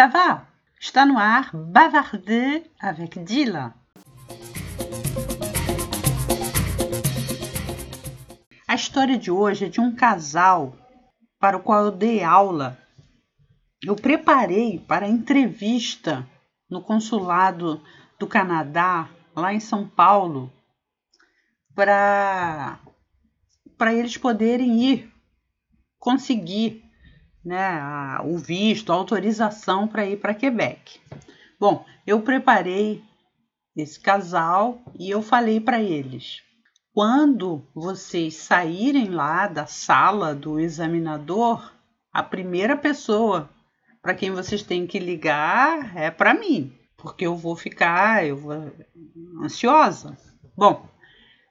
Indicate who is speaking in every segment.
Speaker 1: ça va? Está no ar Bavarder avec Dila. A história de hoje é de um casal para o qual eu dei aula. Eu preparei para entrevista no consulado do Canadá, lá em São Paulo, para para eles poderem ir conseguir né, a, o visto, a autorização para ir para Quebec. Bom, eu preparei esse casal e eu falei para eles: quando vocês saírem lá da sala do examinador, a primeira pessoa para quem vocês têm que ligar é para mim, porque eu vou ficar, eu vou ansiosa. Bom,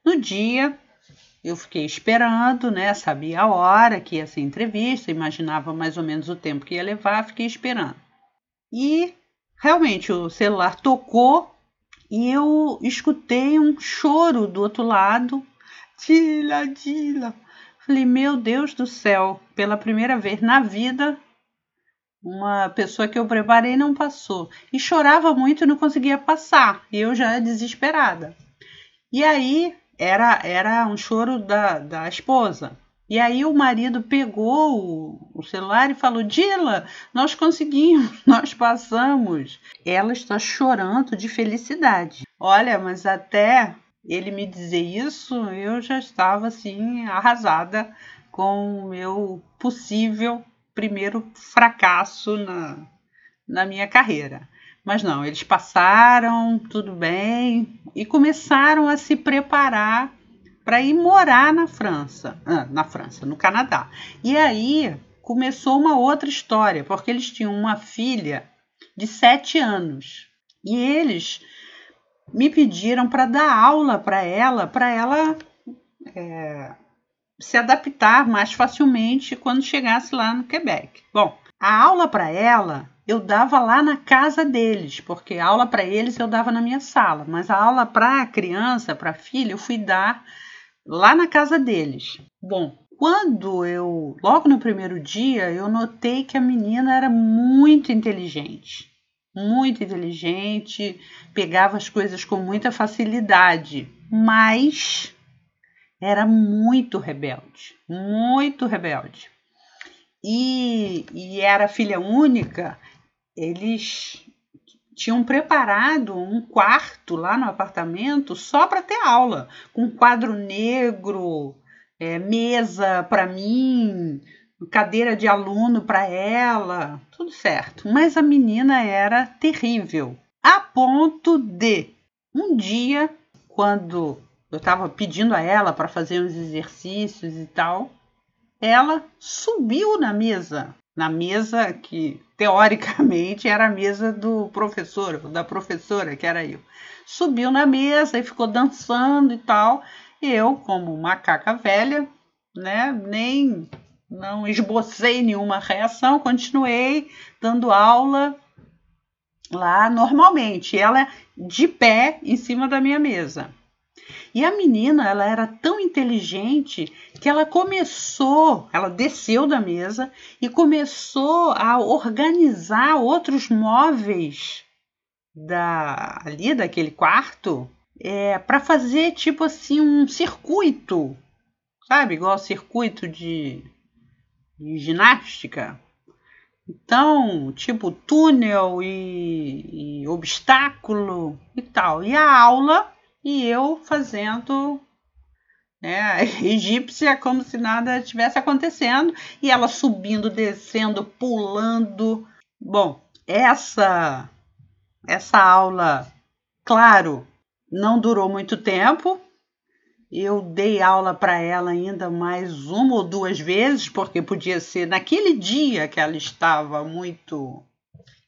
Speaker 1: no dia eu fiquei esperando, né? Sabia a hora que ia ser entrevista, imaginava mais ou menos o tempo que ia levar, fiquei esperando. E realmente o celular tocou e eu escutei um choro do outro lado. Dila, Dila. Falei, meu Deus do céu, pela primeira vez na vida, uma pessoa que eu preparei não passou. E chorava muito e não conseguia passar. E eu já desesperada. E aí era, era um choro da, da esposa. E aí o marido pegou o, celular e falou: Dila, nós conseguimos, nós passamos. Ela está chorando de felicidade. Olha, mas até ele me dizer isso, eu já estava assim arrasada com o meu possível primeiro fracasso na, na minha carreira. Mas não, eles passaram, tudo bem, e começaram a se preparar para ir morar na França, ah, na França, no Canadá. E aí começou uma outra história, porque eles tinham uma filha de sete anos e eles me pediram para dar aula para ela, para ela é, se adaptar mais facilmente quando chegasse lá no Quebec. Bom, a aula para ela eu dava lá na casa deles, porque aula para eles eu dava na minha sala, mas a aula para criança, para filha, eu fui dar lá na casa deles. Bom, quando eu, logo no primeiro dia, eu notei que a menina era muito inteligente, muito inteligente, pegava as coisas com muita facilidade, mas era muito rebelde, muito rebelde. E, e era filha única, eles tinham preparado um quarto lá no apartamento só para ter aula, com quadro negro, é, mesa para mim, cadeira de aluno para ela, tudo certo. Mas a menina era terrível, a ponto de um dia, quando eu estava pedindo a ela para fazer uns exercícios e tal, ela subiu na mesa, na mesa que teoricamente era a mesa do professor, da professora, que era eu. Subiu na mesa e ficou dançando e tal. Eu, como macaca velha, né, nem não esbocei nenhuma reação, continuei dando aula lá normalmente. Ela de pé em cima da minha mesa. E a menina, ela era tão inteligente que ela começou, ela desceu da mesa e começou a organizar outros móveis da ali daquele quarto é, para fazer tipo assim um circuito, sabe, igual circuito de, de ginástica. Então, tipo túnel e, e obstáculo e tal. E a aula e eu fazendo né, egípcia como se nada tivesse acontecendo e ela subindo, descendo, pulando. Bom, essa essa aula, claro, não durou muito tempo. Eu dei aula para ela ainda mais uma ou duas vezes, porque podia ser naquele dia que ela estava muito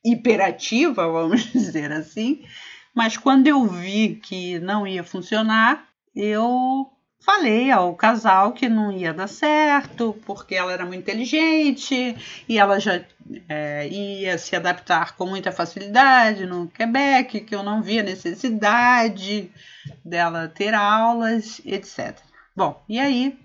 Speaker 1: hiperativa, vamos dizer assim. Mas quando eu vi que não ia funcionar, eu falei ao casal que não ia dar certo, porque ela era muito inteligente e ela já é, ia se adaptar com muita facilidade no Quebec, que eu não via necessidade dela ter aulas, etc. Bom, e aí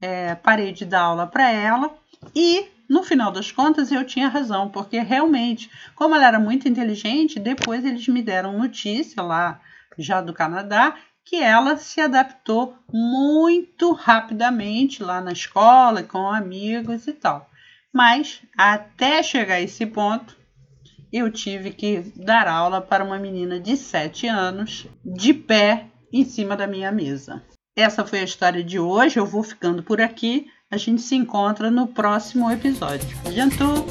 Speaker 1: é, parei de dar aula para ela e no final das contas eu tinha razão, porque realmente, como ela era muito inteligente, depois eles me deram notícia lá já do Canadá que ela se adaptou muito rapidamente lá na escola, com amigos e tal. Mas até chegar a esse ponto, eu tive que dar aula para uma menina de 7 anos, de pé em cima da minha mesa. Essa foi a história de hoje. Eu vou ficando por aqui. A gente se encontra no próximo episódio. Adiantou!